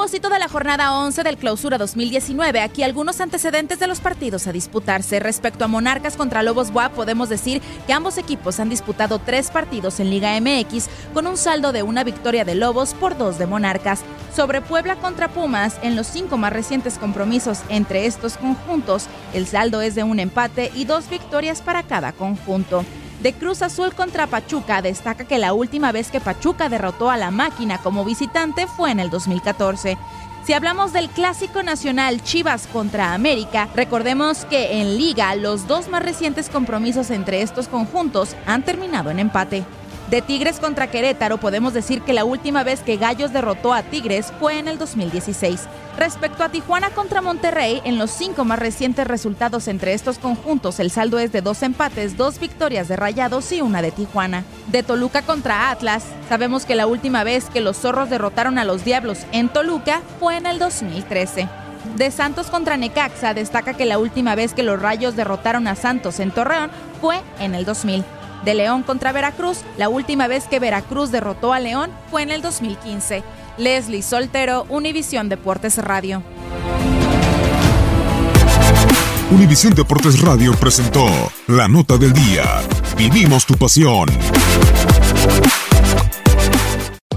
Propósito de la jornada 11 del Clausura 2019, aquí algunos antecedentes de los partidos a disputarse. Respecto a Monarcas contra Lobos WAP, podemos decir que ambos equipos han disputado tres partidos en Liga MX con un saldo de una victoria de Lobos por dos de Monarcas. Sobre Puebla contra Pumas, en los cinco más recientes compromisos entre estos conjuntos, el saldo es de un empate y dos victorias para cada conjunto. De Cruz Azul contra Pachuca destaca que la última vez que Pachuca derrotó a la máquina como visitante fue en el 2014. Si hablamos del clásico nacional Chivas contra América, recordemos que en liga los dos más recientes compromisos entre estos conjuntos han terminado en empate. De Tigres contra Querétaro podemos decir que la última vez que Gallos derrotó a Tigres fue en el 2016. Respecto a Tijuana contra Monterrey, en los cinco más recientes resultados entre estos conjuntos, el saldo es de dos empates, dos victorias de Rayados y una de Tijuana. De Toluca contra Atlas, sabemos que la última vez que los zorros derrotaron a los Diablos en Toluca fue en el 2013. De Santos contra Necaxa destaca que la última vez que los Rayos derrotaron a Santos en Torreón fue en el 2000. De León contra Veracruz, la última vez que Veracruz derrotó a León fue en el 2015. Leslie Soltero, Univisión Deportes Radio. Univisión Deportes Radio presentó La Nota del Día. Vivimos tu pasión.